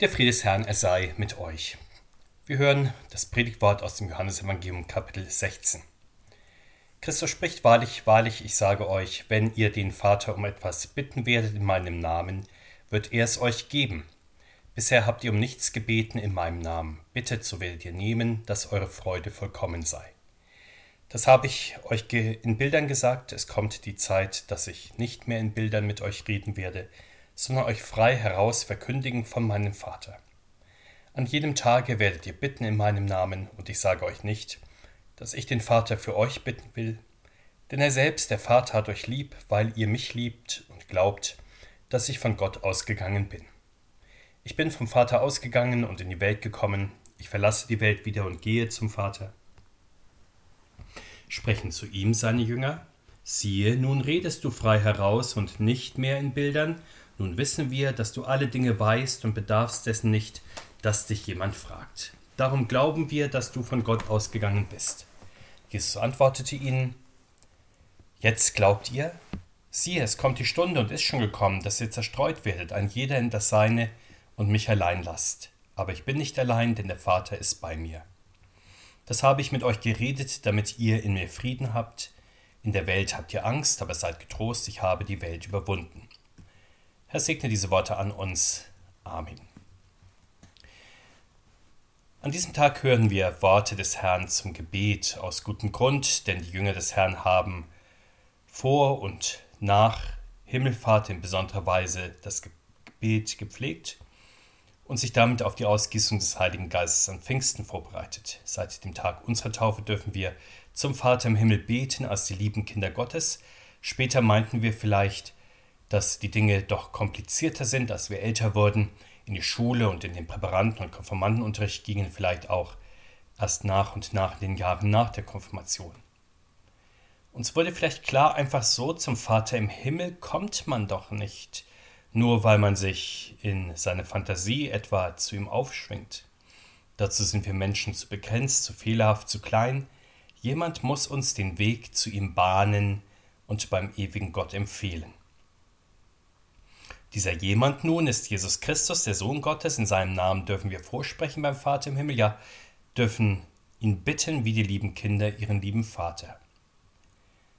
Der Friede des Herrn, er sei mit euch. Wir hören das Predigtwort aus dem Johannesevangelium Kapitel 16. Christus spricht wahrlich, wahrlich, ich sage euch, wenn ihr den Vater um etwas bitten werdet in meinem Namen, wird er es euch geben. Bisher habt ihr um nichts gebeten in meinem Namen. Bittet, so werdet ihr nehmen, dass eure Freude vollkommen sei. Das habe ich euch in Bildern gesagt. Es kommt die Zeit, dass ich nicht mehr in Bildern mit euch reden werde, sondern euch frei heraus verkündigen von meinem Vater. An jedem Tage werdet ihr bitten in meinem Namen, und ich sage euch nicht, dass ich den Vater für euch bitten will, denn er selbst, der Vater, hat euch lieb, weil ihr mich liebt und glaubt, dass ich von Gott ausgegangen bin. Ich bin vom Vater ausgegangen und in die Welt gekommen, ich verlasse die Welt wieder und gehe zum Vater. Sprechen zu ihm seine Jünger, siehe, nun redest du frei heraus und nicht mehr in Bildern, nun wissen wir, dass du alle Dinge weißt und bedarfst dessen nicht, dass dich jemand fragt. Darum glauben wir, dass du von Gott ausgegangen bist. Jesus antwortete ihnen, Jetzt glaubt ihr? Siehe, es kommt die Stunde und ist schon gekommen, dass ihr zerstreut werdet, ein jeder in das Seine und mich allein lasst. Aber ich bin nicht allein, denn der Vater ist bei mir. Das habe ich mit euch geredet, damit ihr in mir Frieden habt. In der Welt habt ihr Angst, aber seid getrost, ich habe die Welt überwunden. Herr, segne diese Worte an uns. Amen. An diesem Tag hören wir Worte des Herrn zum Gebet aus gutem Grund, denn die Jünger des Herrn haben vor und nach Himmelfahrt in besonderer Weise das Gebet gepflegt und sich damit auf die Ausgießung des Heiligen Geistes an Pfingsten vorbereitet. Seit dem Tag unserer Taufe dürfen wir zum Vater im Himmel beten als die lieben Kinder Gottes. Später meinten wir vielleicht, dass die Dinge doch komplizierter sind, als wir älter wurden, in die Schule und in den Präparanten- und Konformantenunterricht gingen, vielleicht auch erst nach und nach in den Jahren nach der Konfirmation. Uns wurde vielleicht klar, einfach so zum Vater im Himmel kommt man doch nicht, nur weil man sich in seine Fantasie etwa zu ihm aufschwingt. Dazu sind wir Menschen zu begrenzt, zu fehlerhaft, zu klein. Jemand muss uns den Weg zu ihm bahnen und beim ewigen Gott empfehlen. Dieser jemand nun ist Jesus Christus, der Sohn Gottes. In seinem Namen dürfen wir vorsprechen beim Vater im Himmel, ja, dürfen ihn bitten wie die lieben Kinder ihren lieben Vater.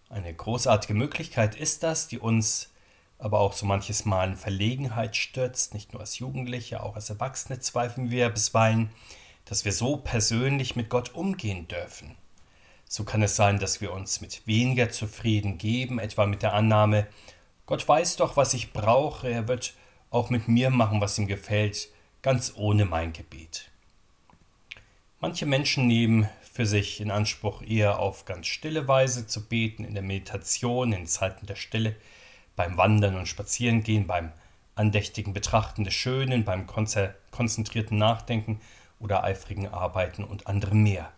Eine großartige Möglichkeit ist das, die uns aber auch so manches Mal in Verlegenheit stürzt, nicht nur als Jugendliche, auch als Erwachsene zweifeln wir bisweilen, dass wir so persönlich mit Gott umgehen dürfen. So kann es sein, dass wir uns mit weniger zufrieden geben, etwa mit der Annahme, Gott weiß doch, was ich brauche, er wird auch mit mir machen, was ihm gefällt, ganz ohne mein Gebet. Manche Menschen nehmen für sich in Anspruch, eher auf ganz stille Weise zu beten, in der Meditation, in Zeiten der Stille, beim Wandern und Spazierengehen, beim andächtigen Betrachten des Schönen, beim konzentrierten Nachdenken oder eifrigen Arbeiten und anderem mehr.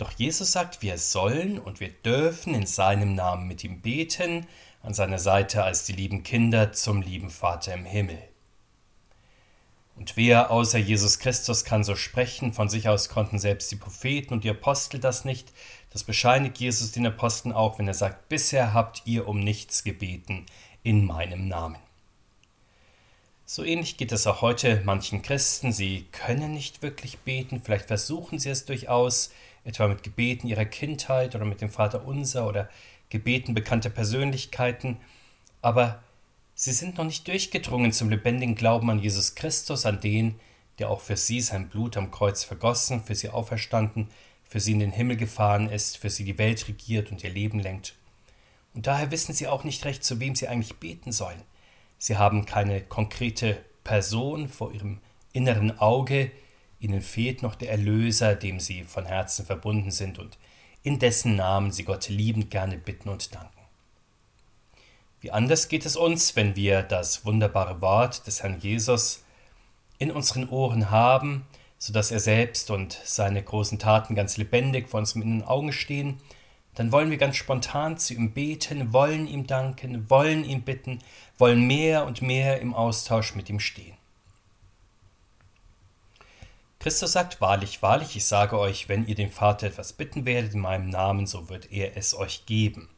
Doch Jesus sagt, wir sollen und wir dürfen in seinem Namen mit ihm beten, an seiner Seite als die lieben Kinder zum lieben Vater im Himmel. Und wer außer Jesus Christus kann so sprechen? Von sich aus konnten selbst die Propheten und die Apostel das nicht. Das bescheinigt Jesus den Aposteln auch, wenn er sagt, bisher habt ihr um nichts gebeten in meinem Namen. So ähnlich geht es auch heute manchen Christen. Sie können nicht wirklich beten, vielleicht versuchen sie es durchaus, etwa mit Gebeten ihrer Kindheit oder mit dem Vater Unser oder Gebeten bekannter Persönlichkeiten, aber sie sind noch nicht durchgedrungen zum lebendigen Glauben an Jesus Christus, an den, der auch für sie sein Blut am Kreuz vergossen, für sie auferstanden, für sie in den Himmel gefahren ist, für sie die Welt regiert und ihr Leben lenkt. Und daher wissen sie auch nicht recht, zu wem sie eigentlich beten sollen. Sie haben keine konkrete Person vor ihrem inneren Auge, Ihnen fehlt noch der Erlöser, dem Sie von Herzen verbunden sind und in dessen Namen Sie Gott liebend gerne bitten und danken. Wie anders geht es uns, wenn wir das wunderbare Wort des Herrn Jesus in unseren Ohren haben, so dass er selbst und seine großen Taten ganz lebendig vor unseren inneren Augen stehen, dann wollen wir ganz spontan zu ihm beten, wollen ihm danken, wollen ihn bitten, wollen mehr und mehr im Austausch mit ihm stehen. Christus sagt wahrlich, wahrlich, ich sage euch, wenn ihr den Vater etwas bitten werdet in meinem Namen, so wird er es euch geben.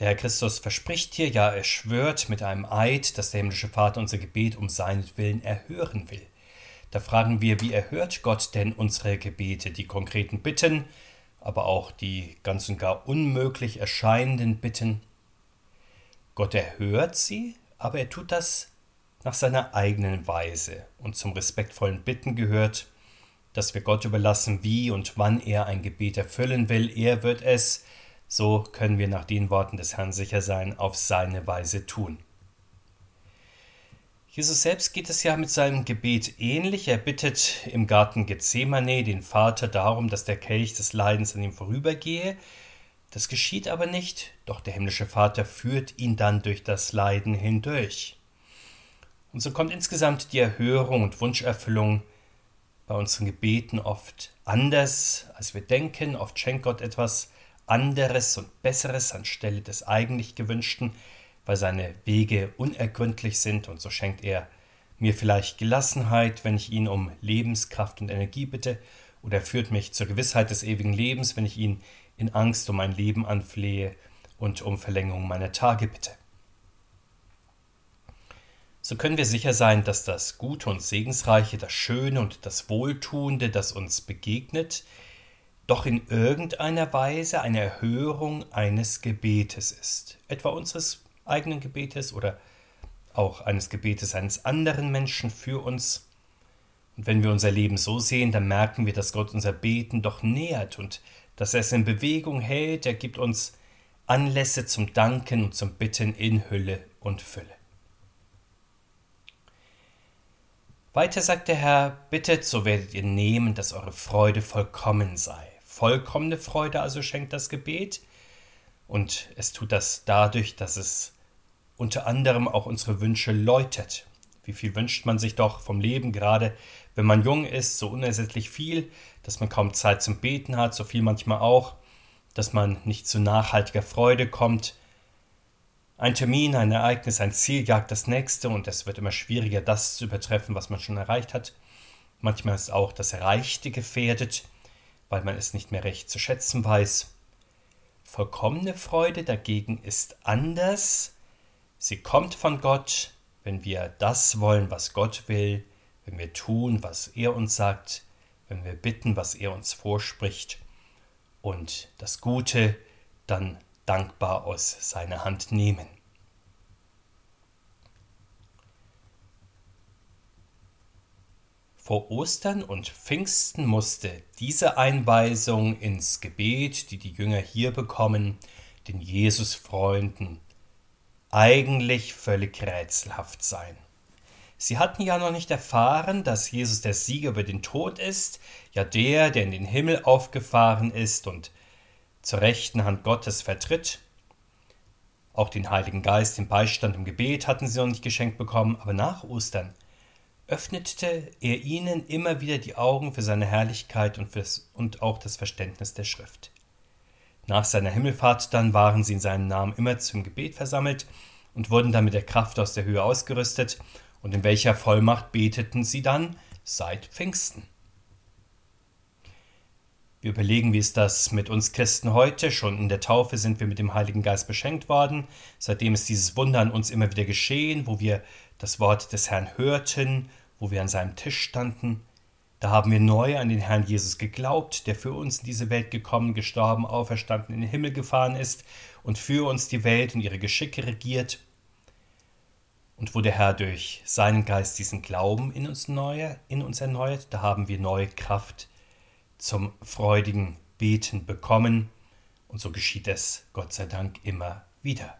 Der Herr Christus verspricht hier, ja, er schwört mit einem Eid, dass der himmlische Vater unser Gebet um seinetwillen erhören will. Da fragen wir, wie erhört Gott denn unsere Gebete, die konkreten Bitten, aber auch die ganz und gar unmöglich erscheinenden Bitten? Gott erhört sie, aber er tut das nach seiner eigenen Weise. Und zum respektvollen Bitten gehört, dass wir Gott überlassen, wie und wann er ein Gebet erfüllen will. Er wird es so können wir nach den Worten des Herrn sicher sein, auf seine Weise tun. Jesus selbst geht es ja mit seinem Gebet ähnlich. Er bittet im Garten Gethsemane den Vater darum, dass der Kelch des Leidens an ihm vorübergehe. Das geschieht aber nicht, doch der himmlische Vater führt ihn dann durch das Leiden hindurch. Und so kommt insgesamt die Erhörung und Wunscherfüllung bei unseren Gebeten oft anders, als wir denken. Oft schenkt Gott etwas, anderes und Besseres anstelle des eigentlich Gewünschten, weil seine Wege unergründlich sind und so schenkt er mir vielleicht Gelassenheit, wenn ich ihn um Lebenskraft und Energie bitte, oder führt mich zur Gewissheit des ewigen Lebens, wenn ich ihn in Angst um mein Leben anflehe und um Verlängerung meiner Tage bitte. So können wir sicher sein, dass das Gute und Segensreiche, das Schöne und das Wohltuende, das uns begegnet, doch in irgendeiner Weise eine Erhörung eines Gebetes ist, etwa unseres eigenen Gebetes oder auch eines Gebetes eines anderen Menschen für uns. Und wenn wir unser Leben so sehen, dann merken wir, dass Gott unser Beten doch nähert und dass er es in Bewegung hält. Er gibt uns Anlässe zum Danken und zum Bitten in Hülle und Fülle. Weiter sagt der Herr, bittet, so werdet ihr nehmen, dass eure Freude vollkommen sei vollkommene Freude also schenkt das Gebet. Und es tut das dadurch, dass es unter anderem auch unsere Wünsche läutet. Wie viel wünscht man sich doch vom Leben, gerade wenn man jung ist, so unersättlich viel, dass man kaum Zeit zum Beten hat, so viel manchmal auch, dass man nicht zu nachhaltiger Freude kommt. Ein Termin, ein Ereignis, ein Ziel jagt das nächste und es wird immer schwieriger, das zu übertreffen, was man schon erreicht hat. Manchmal ist auch das Erreichte gefährdet weil man es nicht mehr recht zu schätzen weiß. Vollkommene Freude dagegen ist anders. Sie kommt von Gott, wenn wir das wollen, was Gott will, wenn wir tun, was er uns sagt, wenn wir bitten, was er uns vorspricht und das Gute dann dankbar aus seiner Hand nehmen. Vor Ostern und Pfingsten musste diese Einweisung ins Gebet, die die Jünger hier bekommen, den Jesusfreunden, eigentlich völlig rätselhaft sein. Sie hatten ja noch nicht erfahren, dass Jesus der Sieger über den Tod ist, ja der, der in den Himmel aufgefahren ist und zur rechten Hand Gottes vertritt. Auch den Heiligen Geist, den Beistand im Gebet hatten sie noch nicht geschenkt bekommen, aber nach Ostern öffnete er ihnen immer wieder die Augen für seine Herrlichkeit und, fürs, und auch das Verständnis der Schrift. Nach seiner Himmelfahrt dann waren sie in seinem Namen immer zum Gebet versammelt und wurden dann mit der Kraft aus der Höhe ausgerüstet, und in welcher Vollmacht beteten sie dann seit Pfingsten. Wir überlegen, wie ist das mit uns Christen heute? Schon in der Taufe sind wir mit dem Heiligen Geist beschenkt worden. Seitdem ist dieses Wunder an uns immer wieder geschehen, wo wir das Wort des Herrn hörten, wo wir an seinem Tisch standen. Da haben wir neu an den Herrn Jesus geglaubt, der für uns in diese Welt gekommen, gestorben, auferstanden, in den Himmel gefahren ist und für uns die Welt und ihre Geschicke regiert. Und wo der Herr durch seinen Geist diesen Glauben in uns, neu, in uns erneuert, da haben wir neue Kraft zum freudigen Beten bekommen. Und so geschieht es, Gott sei Dank, immer wieder.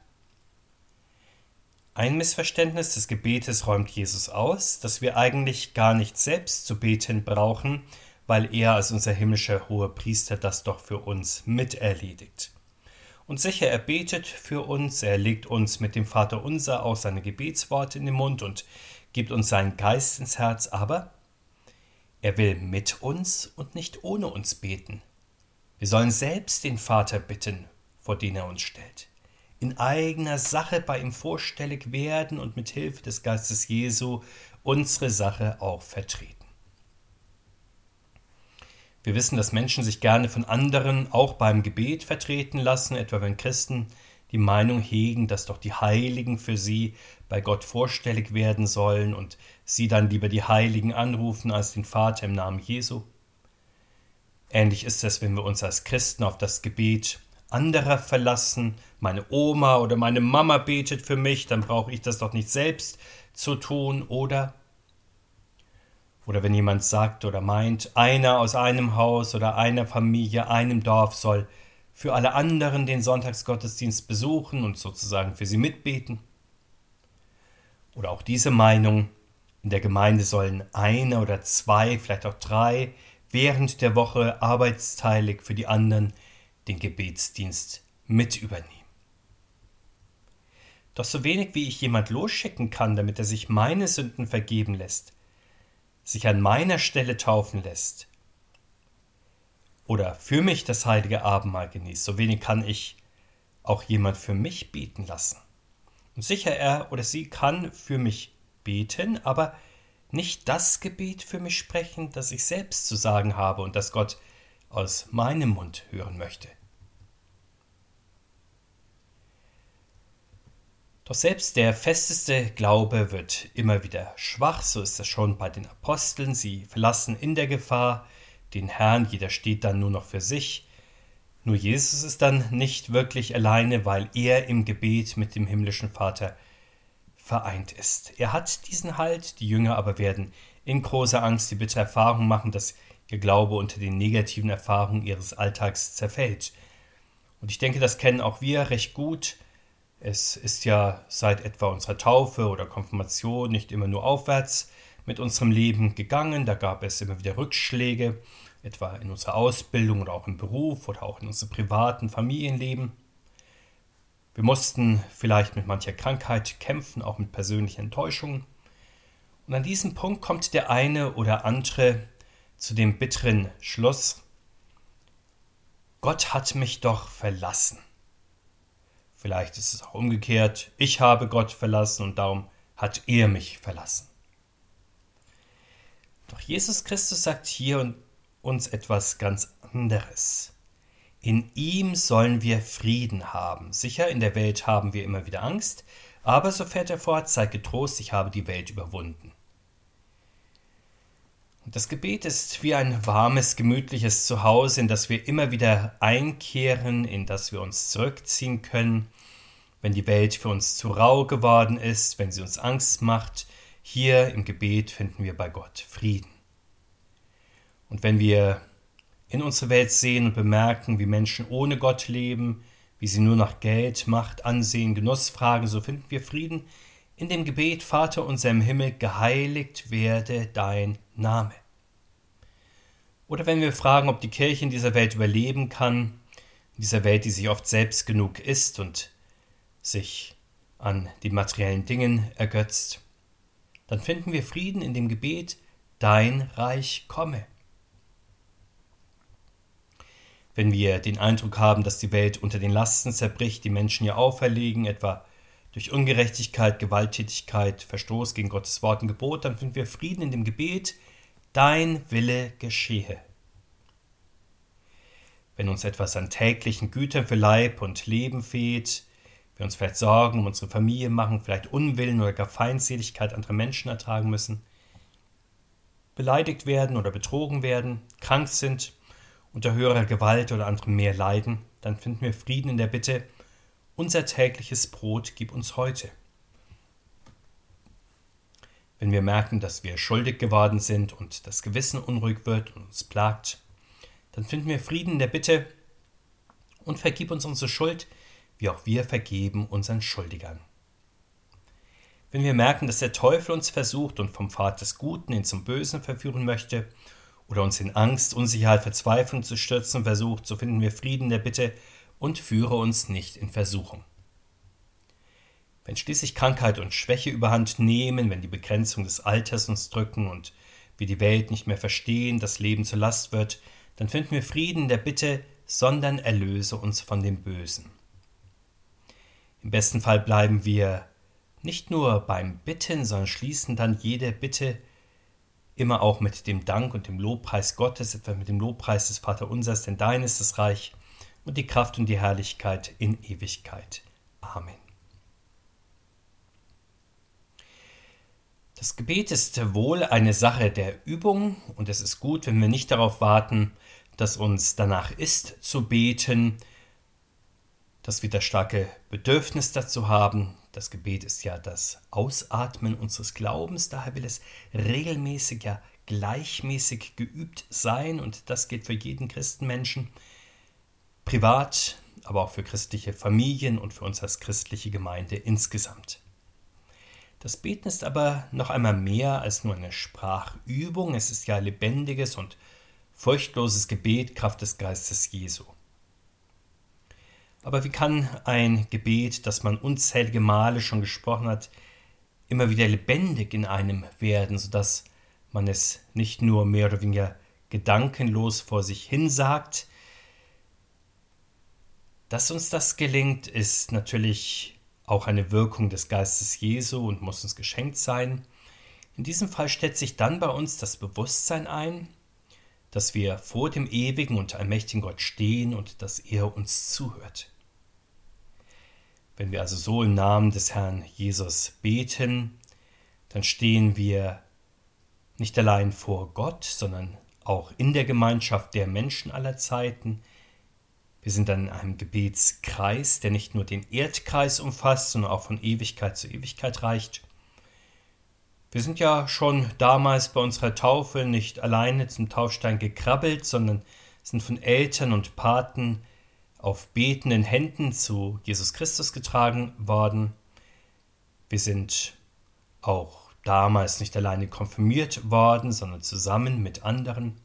Ein Missverständnis des Gebetes räumt Jesus aus, dass wir eigentlich gar nicht selbst zu beten brauchen, weil er als unser himmlischer hoher Priester das doch für uns miterledigt. Und sicher, er betet für uns, er legt uns mit dem Vater unser auch seine Gebetsworte in den Mund und gibt uns seinen Geist ins Herz, aber er will mit uns und nicht ohne uns beten. Wir sollen selbst den Vater bitten, vor den er uns stellt in eigener Sache bei ihm vorstellig werden und mit Hilfe des Geistes Jesu unsere Sache auch vertreten. Wir wissen, dass Menschen sich gerne von anderen auch beim Gebet vertreten lassen, etwa wenn Christen die Meinung hegen, dass doch die Heiligen für sie bei Gott vorstellig werden sollen und sie dann lieber die Heiligen anrufen als den Vater im Namen Jesu. Ähnlich ist es, wenn wir uns als Christen auf das Gebet anderer verlassen. Meine Oma oder meine Mama betet für mich, dann brauche ich das doch nicht selbst zu tun, oder? Oder wenn jemand sagt oder meint, einer aus einem Haus oder einer Familie, einem Dorf soll für alle anderen den Sonntagsgottesdienst besuchen und sozusagen für sie mitbeten. Oder auch diese Meinung, in der Gemeinde sollen eine oder zwei, vielleicht auch drei während der Woche arbeitsteilig für die anderen den Gebetsdienst mit übernehmen. Doch so wenig wie ich jemand losschicken kann, damit er sich meine Sünden vergeben lässt, sich an meiner Stelle taufen lässt oder für mich das heilige Abendmahl genießt, so wenig kann ich auch jemand für mich beten lassen. Und sicher, er oder sie kann für mich beten, aber nicht das Gebet für mich sprechen, das ich selbst zu sagen habe und das Gott aus meinem Mund hören möchte. Doch selbst der festeste Glaube wird immer wieder schwach, so ist es schon bei den Aposteln. Sie verlassen in der Gefahr den Herrn, jeder steht dann nur noch für sich. Nur Jesus ist dann nicht wirklich alleine, weil er im Gebet mit dem himmlischen Vater vereint ist. Er hat diesen Halt, die Jünger aber werden in großer Angst die bittere Erfahrung machen, dass ihr Glaube unter den negativen Erfahrungen ihres Alltags zerfällt. Und ich denke, das kennen auch wir recht gut. Es ist ja seit etwa unserer Taufe oder Konfirmation nicht immer nur aufwärts mit unserem Leben gegangen. Da gab es immer wieder Rückschläge, etwa in unserer Ausbildung oder auch im Beruf oder auch in unserem privaten Familienleben. Wir mussten vielleicht mit mancher Krankheit kämpfen, auch mit persönlichen Enttäuschungen. Und an diesem Punkt kommt der eine oder andere zu dem bitteren Schluss, Gott hat mich doch verlassen. Vielleicht ist es auch umgekehrt. Ich habe Gott verlassen und darum hat er mich verlassen. Doch Jesus Christus sagt hier uns etwas ganz anderes. In ihm sollen wir Frieden haben. Sicher, in der Welt haben wir immer wieder Angst, aber so fährt er fort, sei getrost, ich habe die Welt überwunden. Und das Gebet ist wie ein warmes, gemütliches Zuhause, in das wir immer wieder einkehren, in das wir uns zurückziehen können, wenn die Welt für uns zu rau geworden ist, wenn sie uns Angst macht, hier im Gebet finden wir bei Gott Frieden. Und wenn wir in unsere Welt sehen und bemerken, wie Menschen ohne Gott leben, wie sie nur nach Geld, Macht, Ansehen, Genuss fragen, so finden wir Frieden in dem Gebet Vater unser im Himmel, geheiligt werde dein Name. Oder wenn wir fragen, ob die Kirche in dieser Welt überleben kann, in dieser Welt, die sich oft selbst genug ist und sich an die materiellen Dingen ergötzt, dann finden wir Frieden in dem Gebet, dein Reich komme. Wenn wir den Eindruck haben, dass die Welt unter den Lasten zerbricht, die Menschen ihr auferlegen, etwa durch Ungerechtigkeit, Gewalttätigkeit, Verstoß gegen Gottes Wort und Gebot, dann finden wir Frieden in dem Gebet, dein Wille geschehe. Wenn uns etwas an täglichen Gütern für Leib und Leben fehlt, wir uns vielleicht Sorgen um unsere Familie machen, vielleicht Unwillen oder gar Feindseligkeit anderer Menschen ertragen müssen, beleidigt werden oder betrogen werden, krank sind, unter höherer Gewalt oder anderem mehr leiden, dann finden wir Frieden in der Bitte, unser tägliches Brot gib uns heute. Wenn wir merken, dass wir schuldig geworden sind und das Gewissen unruhig wird und uns plagt, dann finden wir Frieden in der Bitte und vergib uns unsere Schuld, wie auch wir vergeben unseren Schuldigern. Wenn wir merken, dass der Teufel uns versucht und vom Pfad des Guten hin zum Bösen verführen möchte oder uns in Angst, Unsicherheit, Verzweiflung zu stürzen versucht, so finden wir Frieden der Bitte und führe uns nicht in Versuchung. Wenn schließlich Krankheit und Schwäche überhand nehmen, wenn die Begrenzung des Alters uns drücken und wir die Welt nicht mehr verstehen, das Leben zur Last wird, dann finden wir Frieden der Bitte, sondern erlöse uns von dem Bösen. Im besten Fall bleiben wir nicht nur beim Bitten, sondern schließen dann jede Bitte immer auch mit dem Dank und dem Lobpreis Gottes, etwa mit dem Lobpreis des Vaterunsers, denn dein ist das Reich und die Kraft und die Herrlichkeit in Ewigkeit. Amen. Das Gebet ist wohl eine Sache der Übung und es ist gut, wenn wir nicht darauf warten, dass uns danach ist zu beten, dass wir das starke Bedürfnis dazu haben. Das Gebet ist ja das Ausatmen unseres Glaubens, daher will es regelmäßig, ja gleichmäßig geübt sein und das geht für jeden Christenmenschen privat, aber auch für christliche Familien und für uns als christliche Gemeinde insgesamt. Das Beten ist aber noch einmal mehr als nur eine Sprachübung, es ist ja lebendiges und furchtloses Gebet Kraft des Geistes Jesu. Aber wie kann ein Gebet, das man unzählige Male schon gesprochen hat, immer wieder lebendig in einem werden, sodass man es nicht nur mehr oder weniger gedankenlos vor sich hin sagt? Dass uns das gelingt, ist natürlich auch eine Wirkung des Geistes Jesu und muss uns geschenkt sein. In diesem Fall stellt sich dann bei uns das Bewusstsein ein, dass wir vor dem ewigen und allmächtigen Gott stehen und dass er uns zuhört. Wenn wir also so im Namen des Herrn Jesus beten, dann stehen wir nicht allein vor Gott, sondern auch in der Gemeinschaft der Menschen aller Zeiten. Wir sind dann in einem Gebetskreis, der nicht nur den Erdkreis umfasst, sondern auch von Ewigkeit zu Ewigkeit reicht. Wir sind ja schon damals bei unserer Taufe nicht alleine zum Taufstein gekrabbelt, sondern sind von Eltern und Paten auf betenden Händen zu Jesus Christus getragen worden. Wir sind auch damals nicht alleine konfirmiert worden, sondern zusammen mit anderen.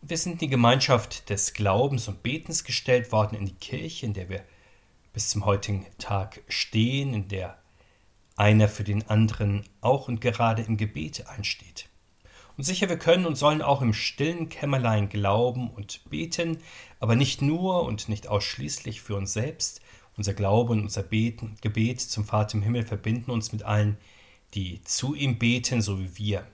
Und wir sind in die Gemeinschaft des Glaubens und Betens gestellt worden, in die Kirche, in der wir bis zum heutigen Tag stehen, in der einer für den anderen auch und gerade im Gebet einsteht. Und sicher, wir können und sollen auch im stillen Kämmerlein glauben und beten, aber nicht nur und nicht ausschließlich für uns selbst. Unser Glaube und unser Beten, Gebet zum Vater im Himmel verbinden uns mit allen, die zu ihm beten, so wie wir.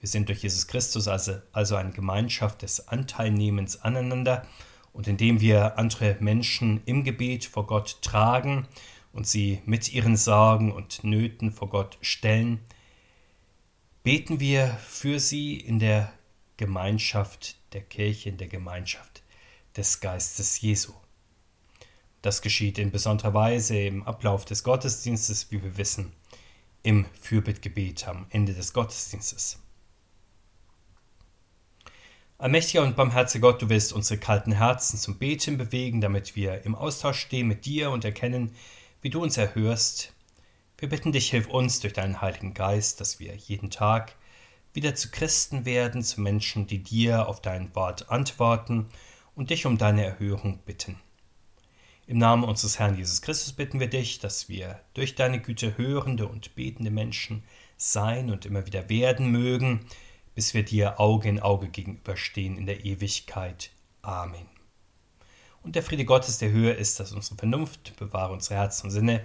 Wir sind durch Jesus Christus also, also eine Gemeinschaft des Anteilnehmens aneinander und indem wir andere Menschen im Gebet vor Gott tragen und sie mit ihren Sorgen und Nöten vor Gott stellen, beten wir für sie in der Gemeinschaft der Kirche, in der Gemeinschaft des Geistes Jesu. Das geschieht in besonderer Weise im Ablauf des Gottesdienstes, wie wir wissen, im Fürbittgebet am Ende des Gottesdienstes. Allmächtiger und barmherziger Gott, du willst unsere kalten Herzen zum Beten bewegen, damit wir im Austausch stehen mit dir und erkennen, wie du uns erhörst wir bitten dich, hilf uns durch deinen Heiligen Geist, dass wir jeden Tag wieder zu Christen werden, zu Menschen, die dir auf dein Wort antworten und dich um deine Erhörung bitten. Im Namen unseres Herrn Jesus Christus bitten wir dich, dass wir durch deine Güte hörende und betende Menschen sein und immer wieder werden mögen, bis wir dir Auge in Auge gegenüberstehen in der Ewigkeit. Amen. Und der Friede Gottes, der höher ist als unsere Vernunft, bewahre unsere Herzen und Sinne